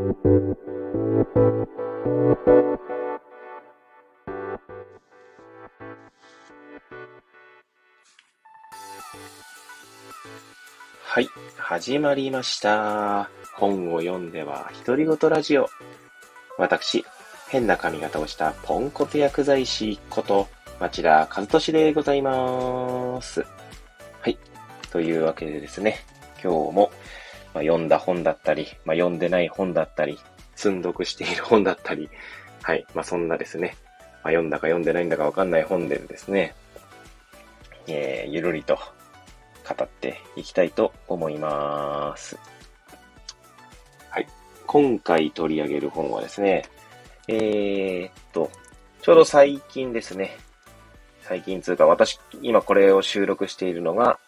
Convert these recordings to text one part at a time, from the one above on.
はい、始まりました。本を読んでは独り言ラジオ。私、変な髪型をしたポンコツ薬剤師こと町田和俊でございます。はい、というわけでですね、今日も、まあ、読んだ本だったり、まあ、読んでない本だったり、積んどくしている本だったり、はい、まあ、そんなですね、まあ、読んだか読んでないんだかわかんない本でですね、えー、ゆるりと語っていきたいと思います。はい。今回取り上げる本はですね、えー、っと、ちょうど最近ですね、最近つうか私、今これを収録しているのが、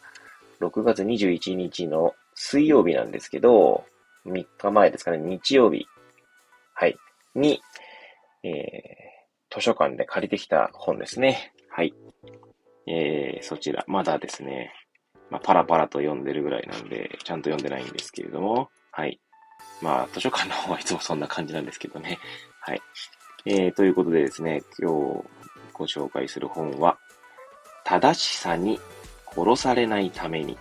6月21日の水曜日なんですけど、3日前ですかね、日曜日、はい、に、えー、図書館で借りてきた本ですね。はい。えー、そちら、まだですね、まあ、パラパラと読んでるぐらいなんで、ちゃんと読んでないんですけれども、はい。まあ、図書館の方はいつもそんな感じなんですけどね。はい。えー、ということでですね、今日ご紹介する本は、正しさに殺されないために、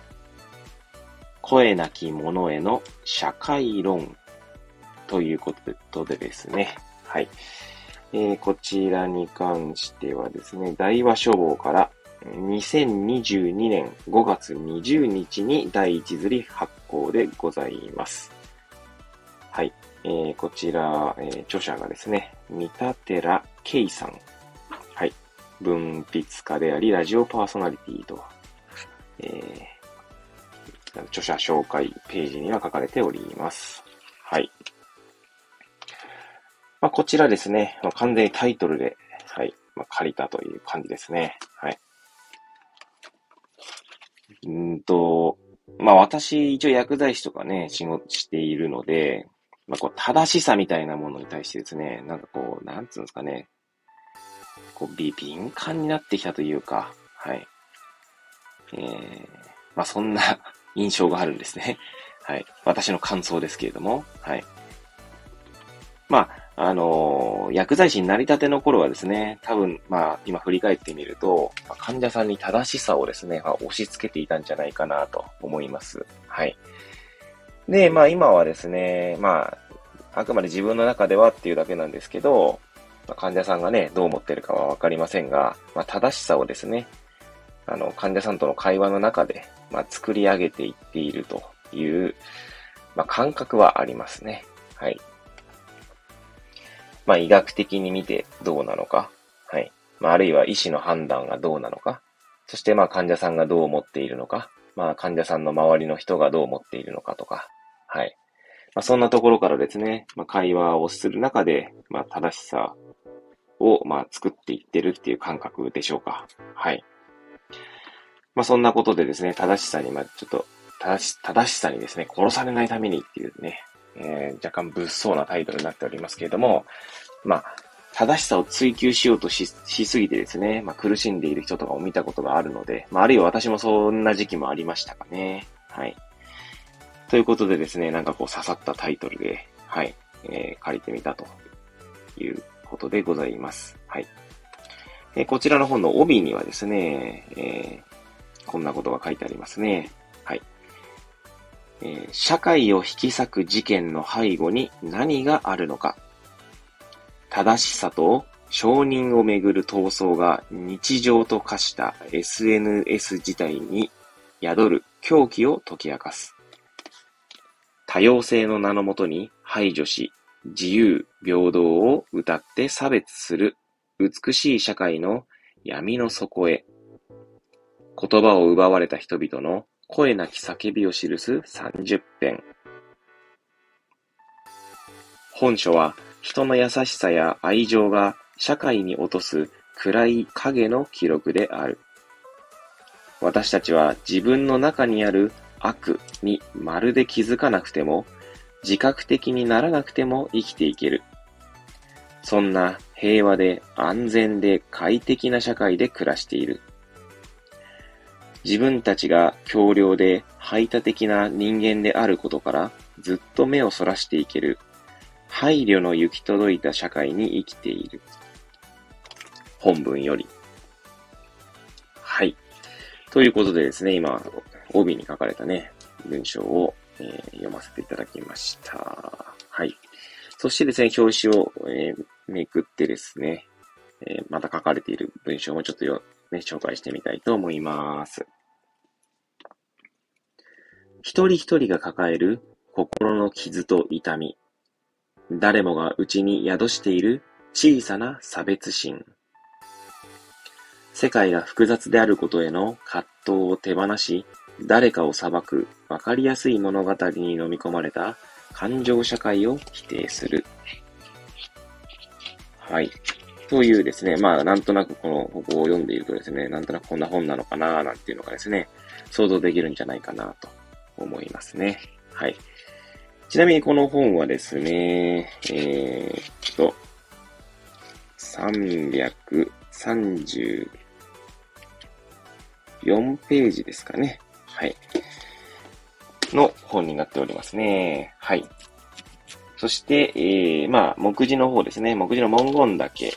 声なき者への社会論ということでですね、はい。えー、こちらに関してはですね、大和書房から2022年5月20日に第一釣り発行でございます。はい。えー、こちら、えー、著者がですね、三田寺圭さん。はい。文筆家であり、ラジオパーソナリティと、えー、著者紹介ページには書かれております。はい。まあ、こちらですね、まあ、完全にタイトルで、はい、まあ、借りたという感じですね。はい。うんと、まあ私、一応薬剤師とかね、仕事しているので、まあこう、正しさみたいなものに対してですね、なんかこう、なんつうんですかね、こう、び敏感になってきたというか、はい。えー、まあそんな印象があるんですね。はい。私の感想ですけれども、はい。まあ、あのー薬剤師になりたての頃はですね、多分、まあ、今振り返ってみると、患者さんに正しさをですね、まあ、押し付けていたんじゃないかなと思います。はい。で、まあ今はですね、まあ、あくまで自分の中ではっていうだけなんですけど、まあ、患者さんがね、どう思ってるかはわかりませんが、まあ正しさをですね、あの、患者さんとの会話の中で、まあ作り上げていっているという、まあ感覚はありますね。はい。まあ、医学的に見てどうなのか。はい。まあ、あるいは医師の判断がどうなのか。そして、まあ、患者さんがどう思っているのか。まあ、患者さんの周りの人がどう思っているのかとか。はい。まあ、そんなところからですね、まあ、会話をする中で、まあ、正しさを、まあ、作っていってるっていう感覚でしょうか。はい。まあ、そんなことでですね、正しさに、まあ、ちょっと、正し、正しさにですね、殺されないためにっていうね、えー、若干物騒なタイトルになっておりますけれども、まあ、正しさを追求しようとし、しすぎてですね、まあ、苦しんでいる人とかを見たことがあるので、まあ、あるいは私もそんな時期もありましたかね。はい。ということでですね、なんかこう刺さったタイトルで、はい、えー、借りてみたということでございます。はい。えー、こちらの本の帯にはですね、えー、こんなことが書いてありますね。はい。えー社会を引き裂く事件の背後に何があるのか。正しさと承認をめぐる闘争が日常と化した SNS 自体に宿る狂気を解き明かす。多様性の名のもとに排除し、自由、平等を謳って差別する美しい社会の闇の底へ。言葉を奪われた人々の声なき叫びを記す30編。本書は人の優しさや愛情が社会に落とす暗い影の記録である。私たちは自分の中にある悪にまるで気づかなくても、自覚的にならなくても生きていける。そんな平和で安全で快適な社会で暮らしている。自分たちが強量で排他的な人間であることからずっと目をそらしていける配慮の行き届いた社会に生きている。本文より。はい。ということでですね、今、帯に書かれたね、文章を、えー、読ませていただきました。はい。そしてですね、表紙を、えー、めくってですね、えー、また書かれている文章もちょっとよ、ね、紹介してみたいと思います。一人一人が抱える心の傷と痛み。誰もが内に宿している小さな差別心。世界が複雑であることへの葛藤を手放し、誰かを裁くわかりやすい物語に飲み込まれた感情社会を否定する。はい。というですね、まあ、なんとなくこの、ここを読んでいるとですね、なんとなくこんな本なのかななんていうのがですね、想像できるんじゃないかなと思いますね。はい。ちなみにこの本はですね、えー、っと、334ページですかね。はい。の本になっておりますね。はい。そして、えー、まあ、目次の方ですね。目次の文言だけ、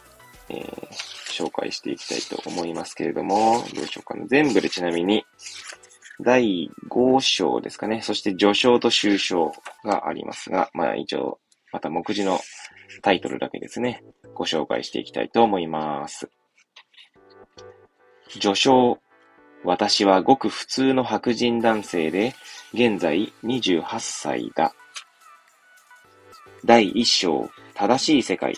えー、紹介していきたいと思いますけれども、どうしようかな。全部でちなみに、第5章ですかね。そして序章と終章がありますが、まあ一応、また目次のタイトルだけですね。ご紹介していきたいと思います。序章。私はごく普通の白人男性で、現在28歳だ。第1章、正しい世界。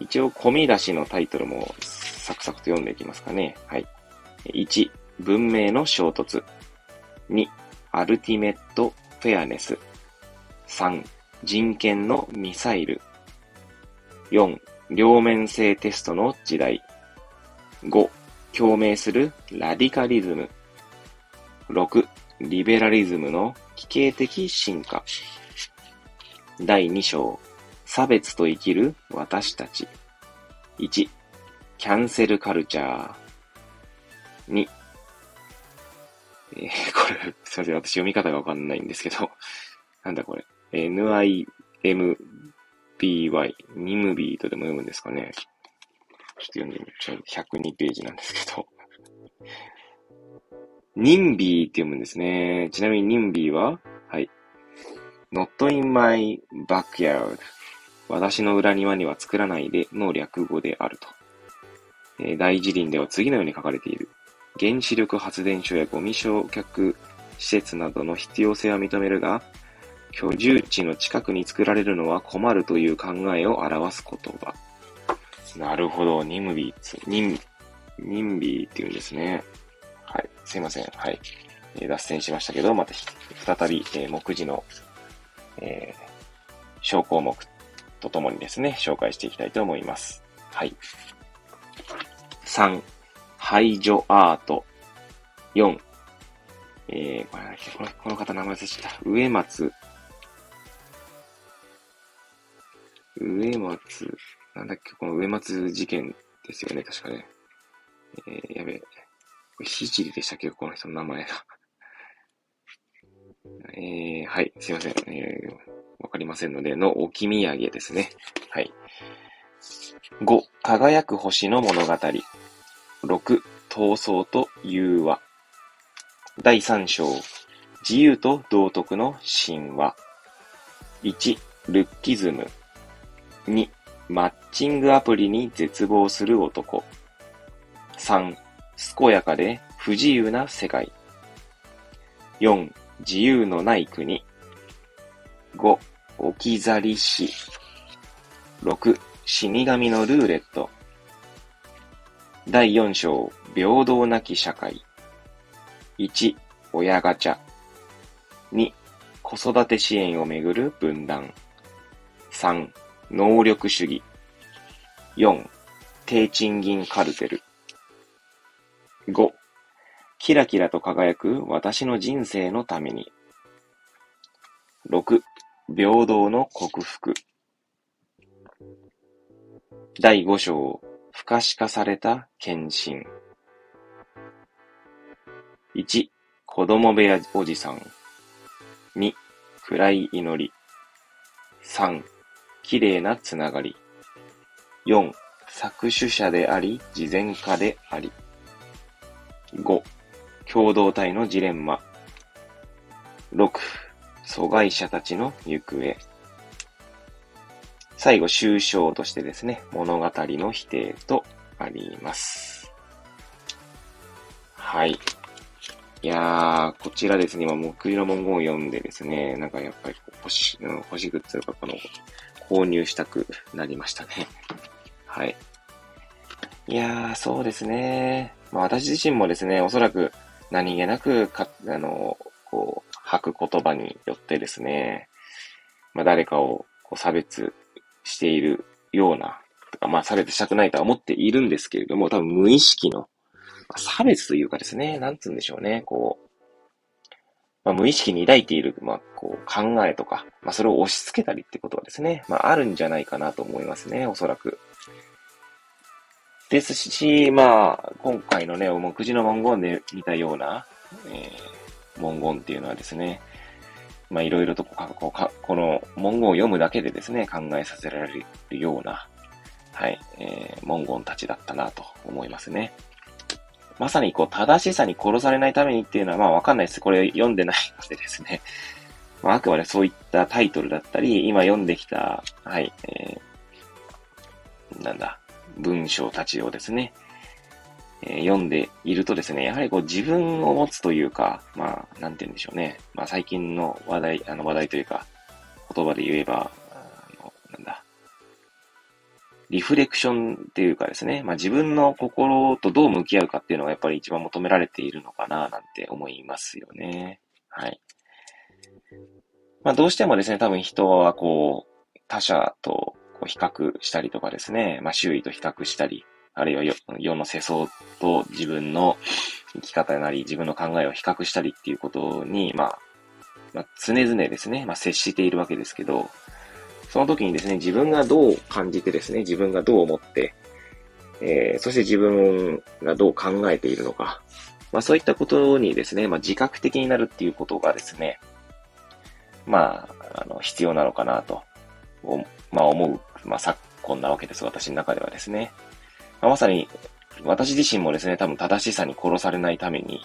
一応、込み出しのタイトルもサクサクと読んでいきますかね。はい。1、文明の衝突。2、アルティメットフェアネス。3、人権のミサイル。4、両面性テストの時代。5、共鳴するラディカリズム。6、リベラリズムの奇形的進化。第2章、差別と生きる私たち。1、キャンセルカルチャー。2、えー、これ、すいません、私読み方がわかんないんですけど、なんだこれ。NIMBY、ニムビーとでも読むんですかね。ちょっと読んでみちゃう。102ページなんですけど。ニンビーって読むんですね。ちなみにニンビーは、はい。not in my backyard 私の裏庭には作らないでの略語であると。えー、大辞林では次のように書かれている。原子力発電所やゴミ焼却施設などの必要性は認めるが、居住地の近くに作られるのは困るという考えを表す言葉。なるほど。ニムビー、ニン、ニンビーって言うんですね。はい。すいません。はい。えー、脱線しましたけど、また再び、えー、目次の、えー、小項目とともにですね、紹介していきたいと思います。はい。3、排除アート。4、えー、これこのこの方名前忘れちゃった。植松。植松なんだっけ、この植松事件ですよね、確かね。えー、やべえ。これ、ひじりでしたっけ、この人の名前が。えー、はい、すいません。えー、わかりませんので、の置き土産ですね。はい。5、輝く星の物語。6、闘争と融和。第3章、自由と道徳の神話。1、ルッキズム。2、マッチングアプリに絶望する男。3、健やかで不自由な世界。4、自由のない国。5、置き去り死。6、死神のルーレット。第4章、平等なき社会。1、親ガチャ。2、子育て支援をめぐる分断。3、能力主義。4、低賃金カルテル。5、キラキラと輝く私の人生のために。6、平等の克服。第5章、不可視化された献身。1、子供部屋おじさん。2、暗い祈り。3、綺麗なつながり。4、作取者であり、事前化であり。5、共同体のジレンマ。6、阻害者たちの行方。最後、終章としてですね、物語の否定とあります。はい。いやー、こちらですね、今、目次の文言を読んでですね、なんかやっぱり星、うん、星グッズとかこの、購入したくなりましたね。はい。いやー、そうですね。まあ私自身もですね、おそらく何気なくか、あの、こう、吐く言葉によってですね、まあ誰かをこう差別しているような、とかまあ差別したくないとは思っているんですけれども、多分無意識のま、差別というかですね、なんつうんでしょうね、こう、まあ、無意識に抱いている、まあ、こう、考えとか、まあ、それを押し付けたりってことはですね、まあ、あるんじゃないかなと思いますね、おそらく。ですし、まあ、今回のね、目次の文言で見たような、えー、文言っていうのはですね、まあ、いろいろとこの文言を読むだけでですね、考えさせられるような、はい、えー、文言たちだったなと思いますね。まさにこう、正しさに殺されないためにっていうのはまあわかんないです。これ読んでないのでですね。まあ、あくまでそういったタイトルだったり、今読んできた、はい、えー、なんだ、文章たちをですね、え、読んでいるとですね、やはりこう自分を持つというか、まあ、なんて言うんでしょうね。まあ最近の話題、あの話題というか、言葉で言えば、なんだ、リフレクションっていうかですね、まあ自分の心とどう向き合うかっていうのがやっぱり一番求められているのかななんて思いますよね。はい。まあどうしてもですね、多分人はこう、他者とこう比較したりとかですね、まあ周囲と比較したり、あるいは世の世相と自分の生き方なり、自分の考えを比較したりっていうことに、まあ、まあ、常々ですね、まあ接しているわけですけど、その時にですね、自分がどう感じてですね、自分がどう思って、えー、そして自分がどう考えているのか、まあそういったことにですね、まあ自覚的になるっていうことがですね、まあ、あの、必要なのかなと、まあ思う、まあ昨今なわけです、私の中ではですね。まあ、まさに、私自身もですね、多分正しさに殺されないために、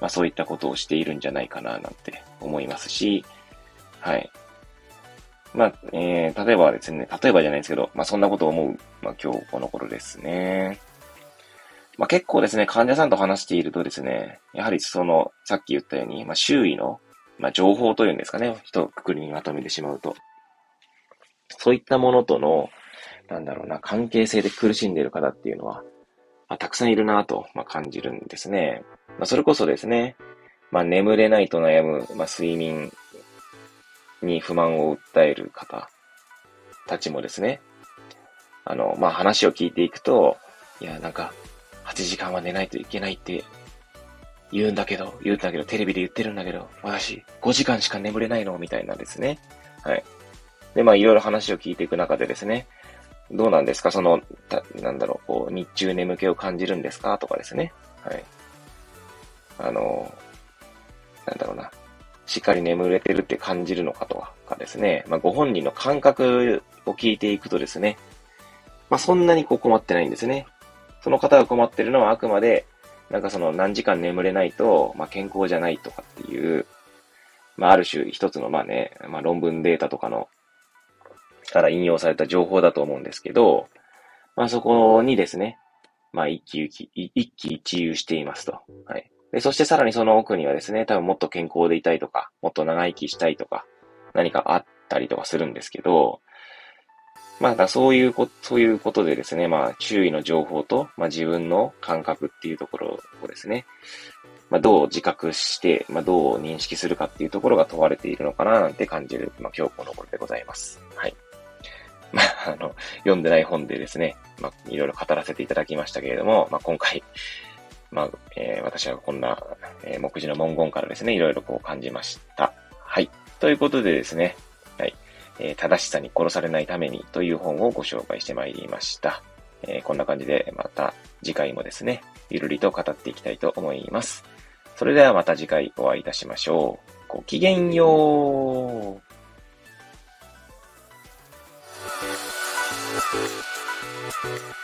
まあそういったことをしているんじゃないかななんて思いますし、はい。まあ、えー、例えばですね、例えばじゃないですけど、まあそんなことを思う、まあ今日この頃ですね。まあ結構ですね、患者さんと話しているとですね、やはりその、さっき言ったように、まあ周囲の、まあ情報というんですかね、一括りにまとめてしまうと。そういったものとの、なんだろうな、関係性で苦しんでいる方っていうのは、あ、たくさんいるなと、まあ、感じるんですね。まあ、それこそですね、まあ、眠れないと悩む、まあ、睡眠に不満を訴える方たちもですね、あの、まあ、話を聞いていくと、いや、なんか、8時間は寝ないといけないって言うんだけど、言うんだけど、テレビで言ってるんだけど、私、5時間しか眠れないのみたいなですね。はい。で、まあ、いろいろ話を聞いていく中でですね、どうなんですか？その、なんだろう、こう、日中眠気を感じるんですか？とかですね。はい。あの、なんだろうな。しっかり眠れてるって感じるのかとかですね。まあ、ご本人の感覚を聞いていくとですね。まあ、そんなにこう困ってないんですね。その方が困ってるのはあくまで、なんかその何時間眠れないと、まあ、健康じゃないとかっていう、まあ、ある種一つのまあね、まあ、論文データとかの、から引用された情報だと思うんですけど、まあ、そこにですね、まあ、一喜一一喜一憂していますと。はい。で、そしてさらにその奥にはですね、多分もっと健康でいたいとか、もっと長生きしたいとか、何かあったりとかするんですけど、まあ、そういうこと、そういうことでですね、まあ、周囲の情報と、まあ、自分の感覚っていうところをですね、まあ、どう自覚して、まあ、どう認識するかっていうところが問われているのかななんて感じる、まあ、今日この頃でございます。はい。まあ、あの、読んでない本でですね、まあ、いろいろ語らせていただきましたけれども、まあ、今回、まあ、えー、私はこんな、えー、目次の文言からですね、いろいろこう感じました。はい。ということでですね、はい。えー、正しさに殺されないためにという本をご紹介してまいりました。えー、こんな感じでまた次回もですね、ゆるりと語っていきたいと思います。それではまた次回お会いいたしましょう。ごきげんよう。You.